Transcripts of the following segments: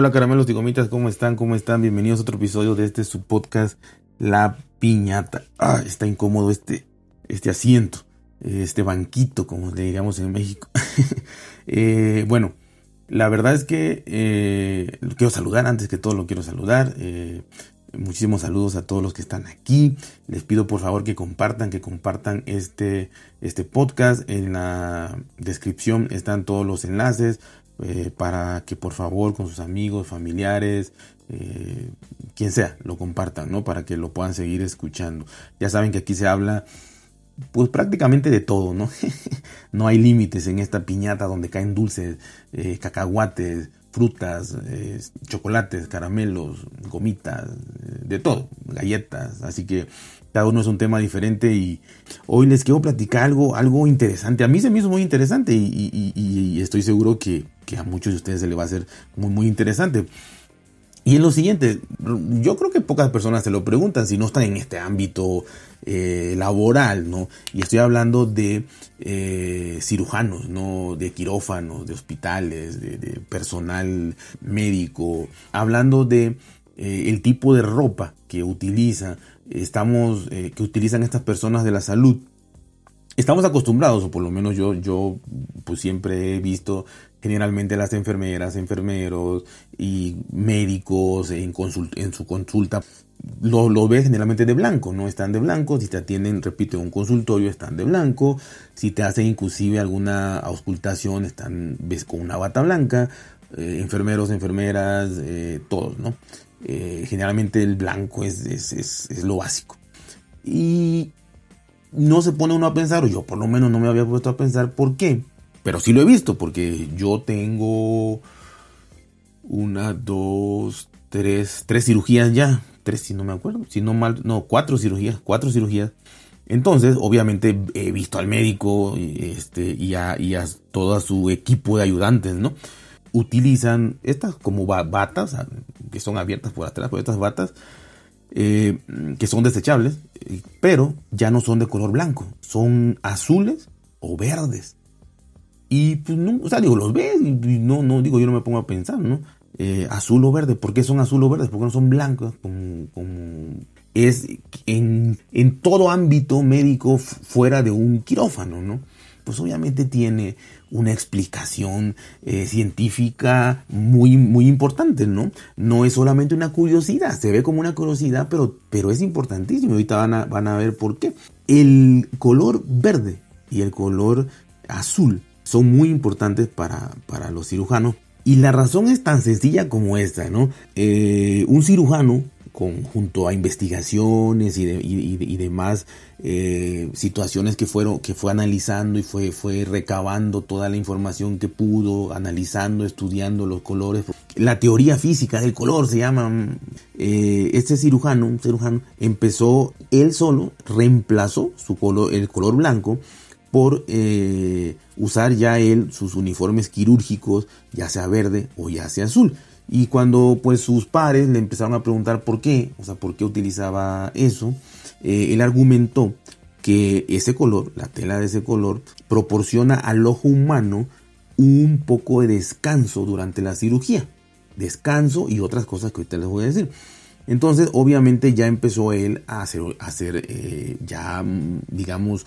Hola caramelos y gomitas, ¿cómo están? ¿Cómo están? Bienvenidos a otro episodio de este su podcast La Piñata. Ah, está incómodo este, este asiento, este banquito, como le diríamos en México. Eh, bueno, la verdad es que eh, quiero saludar, antes que todo lo quiero saludar. Eh, muchísimos saludos a todos los que están aquí. Les pido por favor que compartan, que compartan este, este podcast. En la descripción están todos los enlaces eh, para que por favor con sus amigos, familiares, eh, quien sea, lo compartan, ¿no? Para que lo puedan seguir escuchando. Ya saben que aquí se habla pues prácticamente de todo, ¿no? no hay límites en esta piñata donde caen dulces, eh, cacahuates, frutas, chocolates, caramelos, gomitas, de todo, galletas. Así que cada uno es un tema diferente y hoy les quiero platicar algo, algo interesante. A mí se me hizo muy interesante y, estoy seguro que, a muchos de ustedes se le va a hacer muy, muy interesante. Y en lo siguiente, yo creo que pocas personas se lo preguntan si no están en este ámbito eh, laboral, ¿no? Y estoy hablando de eh, cirujanos, ¿no? De quirófanos, de hospitales, de, personal médico, hablando de eh, el tipo de ropa que utiliza estamos, eh, que utilizan estas personas de la salud. Estamos acostumbrados, o por lo menos yo, yo pues siempre he visto generalmente las enfermeras, enfermeros y médicos en, su consulta. Lo, lo ves generalmente de blanco, no están de blanco. Si te atienden, repito, en un consultorio, están de blanco. Si te hacen inclusive alguna auscultación, están, ves con una bata blanca. Eh, enfermeros, enfermeras, eh, todos, ¿no? Eh, generalmente el blanco es, es, lo básico. Y no se pone uno a pensar, o yo por lo menos no me había puesto a pensar por qué. Pero sí lo he visto, porque yo tengo una, dos, tres, tres cirugías ya. Tres, si no me acuerdo. Si no mal, no, cuatro cirugías, cuatro cirugías. Entonces, obviamente, he visto al médico este, y, a, y a todo su equipo de ayudantes, ¿no? utilizan estas como batas, ah, que son abiertas por atrás, por estas batas, eh, que son desechables, pero ya no son de color blanco, son azules o verdes. Y pues no, o sea, digo, los ves no, no, digo, yo no me pongo a pensar, ¿no? Eh, azul o verde, ¿por qué son azul o verdes? Porque no son blancos, como, es en, en todo ámbito médico fuera de un quirófano, ¿no? Pues obviamente tiene una explicación eh, científica muy, muy importante, ¿no? No es solamente una curiosidad, se ve como una curiosidad, pero, pero es importantísimo. Ahorita van a, van a ver por qué. El color verde y el color azul son muy importantes para, para los cirujanos. Y la razón es tan sencilla como esta, ¿no? Eh, un cirujano junto a investigaciones y, demás eh, situaciones que fueron que fue analizando y fue fue recabando toda la información que pudo analizando estudiando los colores. La teoría física del color se llama eh, este cirujano cirujano empezó él solo reemplazó su color el color blanco por eh, usar ya él sus uniformes quirúrgicos ya sea verde o ya sea azul y cuando pues sus pares le empezaron a preguntar por qué, o sea, por qué utilizaba eso, eh, él argumentó que ese color, la tela de ese color, proporciona al ojo humano un poco de descanso durante la cirugía. Descanso y otras cosas que ahorita les voy a decir. Entonces, obviamente ya empezó él a hacer, hacer eh, ya, digamos,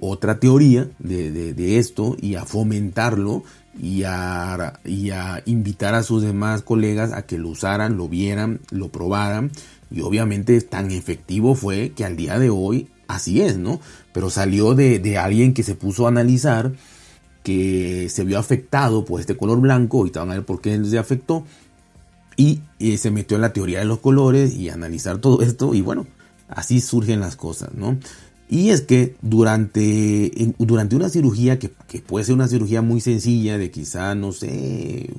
otra teoría de, esto y a fomentarlo y a, y a invitar a sus demás colegas a que lo usaran, lo vieran, lo probaran. Y obviamente tan efectivo fue que al día de hoy así es, ¿no? Pero salió de, alguien que se puso a analizar, que se vio afectado por este color blanco, y van a ver por qué se afectó, y, y se metió en la teoría de los colores y analizar todo esto, y bueno, así surgen las cosas, ¿no? Y es que durante, durante una cirugía, que, puede ser una cirugía muy sencilla, de quizá, no sé,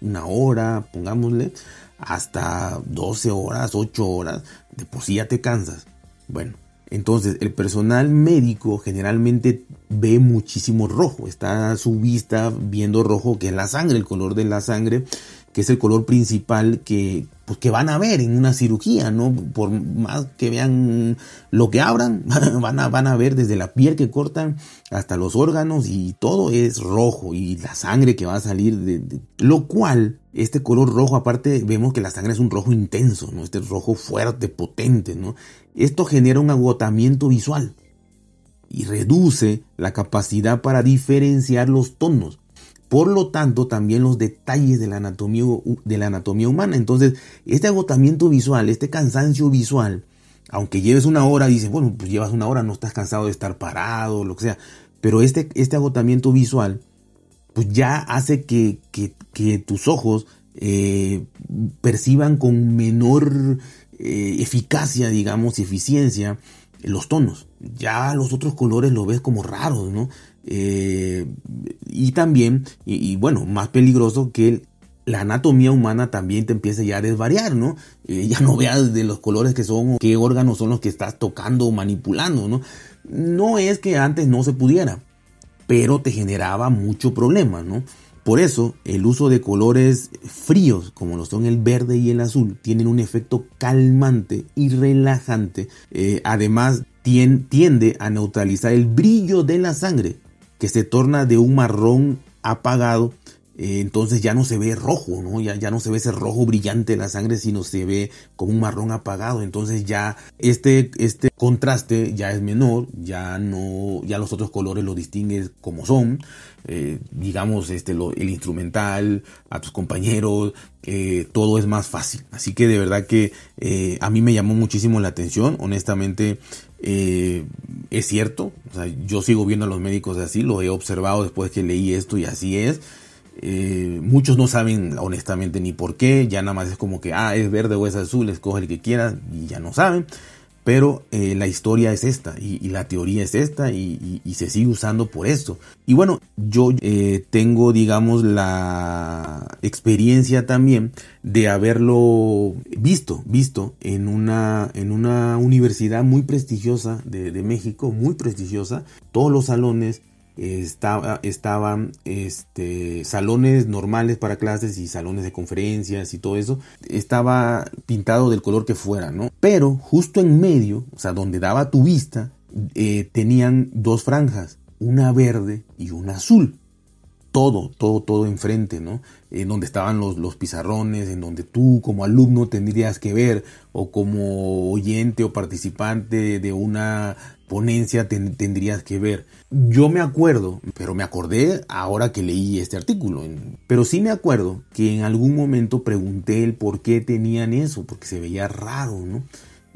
una hora, pongámosle, hasta 12 horas, 8 horas, de por sí ya te cansas. Bueno, entonces el personal médico generalmente ve muchísimo rojo, está a su vista viendo rojo, que es la sangre, el color de la sangre, que es el color principal que, pues, van a ver en una cirugía, ¿no? Por más que vean lo que abran, van a, van a ver desde la piel que cortan hasta los órganos y todo es rojo y la sangre que va a salir de, lo cual este color rojo aparte vemos que la sangre es un rojo intenso, ¿no? Este rojo fuerte, potente, ¿no? Esto genera un agotamiento visual y reduce la capacidad para diferenciar los tonos. Por lo tanto, también los detalles de la anatomía, de la anatomía humana. Entonces, este agotamiento visual, este cansancio visual, aunque lleves una hora, dices, bueno, pues llevas una hora, no estás cansado de estar parado, lo que sea. Pero este, este agotamiento visual, pues ya hace que, tus ojos eh, perciban con menor eh, eficacia, digamos, eficiencia, los tonos. Ya los otros colores lo ves como raros, ¿no? Eh, y también, y, bueno, más peligroso que la anatomía humana también te empieza ya a desvariar, ¿no? Eh, ya no veas de los colores que son, qué órganos son los que estás tocando o manipulando, ¿no? No es que antes no se pudiera, pero te generaba mucho problema, ¿no? Por eso, el uso de colores fríos, como lo son el verde y el azul, tienen un efecto calmante y relajante. Eh, además, tiende a neutralizar el brillo de la sangre, que se torna de un marrón apagado, eh, entonces ya no se ve rojo, ¿no? Ya, ya no se ve ese rojo brillante de la sangre, sino se ve como un marrón apagado. Entonces ya este, este contraste ya es menor, ya no, ya los otros colores los distingues como son. Eh, digamos, este, el instrumental, a tus compañeros, eh, todo es más fácil. Así que de verdad que a mí me llamó muchísimo la atención. Honestamente, eh, es cierto, yo sigo viendo a los médicos así, lo he observado después que leí esto y así es. Eh, muchos no saben honestamente ni por qué, ya nada más es como que, ah, es verde o es azul, escoge el que quiera y ya no saben. Pero eh, la historia es esta y, la teoría es esta y, se sigue usando por esto. Y bueno, yo eh, tengo, digamos, la experiencia también de haberlo visto, visto en una, en una universidad muy prestigiosa de, de México, muy prestigiosa. Todos los salones estaba, estaban este, salones normales para clases y salones de conferencias y todo eso. Estaba pintado del color que fuera, ¿no? Pero justo en medio, o sea, donde daba tu vista, eh, tenían dos franjas, una verde y una azul. Todo, todo, todo enfrente, ¿no? En donde estaban los, los pizarrones, en donde tú como alumno tendrías que ver, o como oyente o participante de una ponencia tendrías que ver. Yo me acuerdo, pero me acordé ahora que leí este artículo, pero sí me acuerdo que en algún momento pregunté el por qué tenían eso, porque se veía raro, ¿no?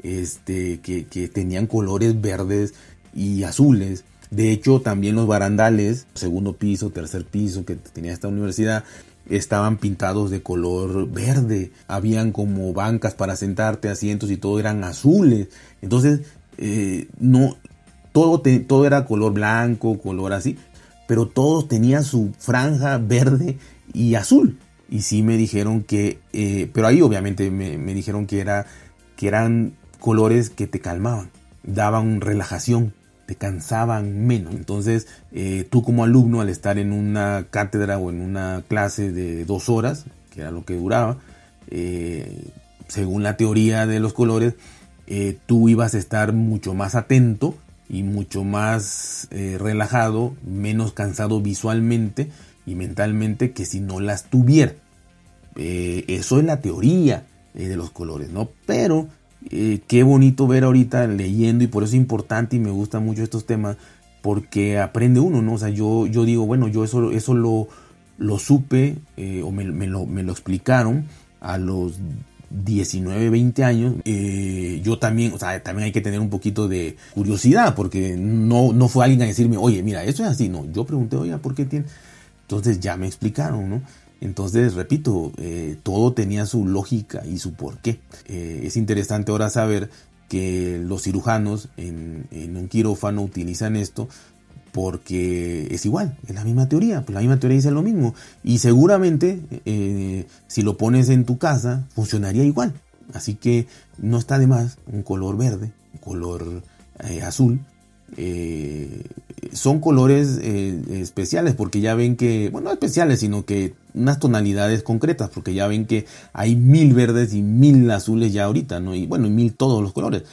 Este, que, que tenían colores verdes y azules. De hecho, también los barandales, segundo piso, tercer piso que tenía esta universidad, estaban pintados de color verde. Habían como bancas para sentarte, asientos y todo eran azules. Entonces, eh, no, todo, todo era color blanco, color así, pero todos tenían su franja verde y azul. Y sí me dijeron que, eh, pero ahí obviamente me, dijeron que, era, que eran colores que te calmaban, daban relajación, te cansaban menos. Entonces, eh, tú como alumno, al estar en una cátedra o en una clase de dos horas, que era lo que duraba, según la teoría de los colores, eh, tú ibas a estar mucho más atento y mucho más eh, relajado, menos cansado visualmente y mentalmente que si no las tuviera. Eh, eso es la teoría de los colores, ¿no? Pero qué bonito ver ahorita leyendo y por eso es importante y me gustan mucho estos temas porque aprende uno, ¿no? O sea, yo, yo digo, bueno, yo eso, eso lo, lo supe o me, lo, me lo explicaron a los 19, 20 años, eh, yo también, o sea, también hay que tener un poquito de curiosidad, porque no, no fue alguien a decirme, oye, mira, eso es así, no, yo pregunté, oye, ¿por qué tiene? Entonces ya me explicaron, ¿no? Entonces, repito, eh, todo tenía su lógica y su porqué. Eh, es interesante ahora saber que los cirujanos en, un quirófano utilizan esto porque es igual, es la misma teoría, pues la misma teoría dice lo mismo. Y seguramente eh, si lo pones en tu casa, funcionaría igual. Así que no está de más un color verde, un color azul. Son colores eh, especiales porque ya ven que, bueno, no especiales, sino que unas tonalidades concretas, porque ya ven que hay mil verdes y mil azules ya ahorita, ¿no? Y bueno, y mil todos los colores.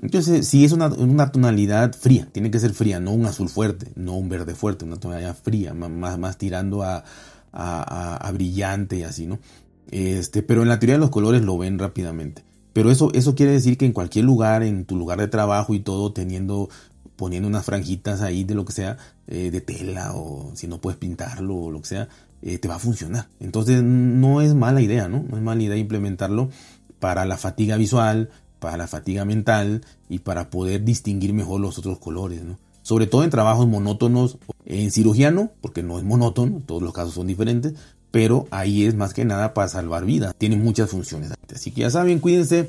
Entonces, si es una, tonalidad fría, tiene que ser fría, no un azul fuerte, no un verde fuerte, una tonalidad fría, más, más tirando a, a, brillante y así, ¿no? Este, pero en la teoría de los colores lo ven rápidamente. Pero eso, eso quiere decir que en cualquier lugar, en tu lugar de trabajo y todo, teniendo, poniendo unas franjitas ahí de lo que sea, eh, de tela o si no puedes pintarlo o lo que sea, eh, te va a funcionar. Entonces no es mala idea, ¿no? No es mala idea implementarlo para la fatiga visual, para la fatiga mental y para poder distinguir mejor los otros colores, ¿no? Sobre todo en trabajos monótonos, en cirugiano, porque no es monótono, todos los casos son diferentes, pero ahí es más que nada para salvar vidas. Tiene muchas funciones. Así que ya saben, cuídense,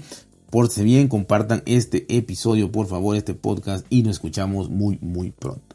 pórtense bien, compartan este episodio, por favor, este podcast y nos escuchamos muy, muy pronto.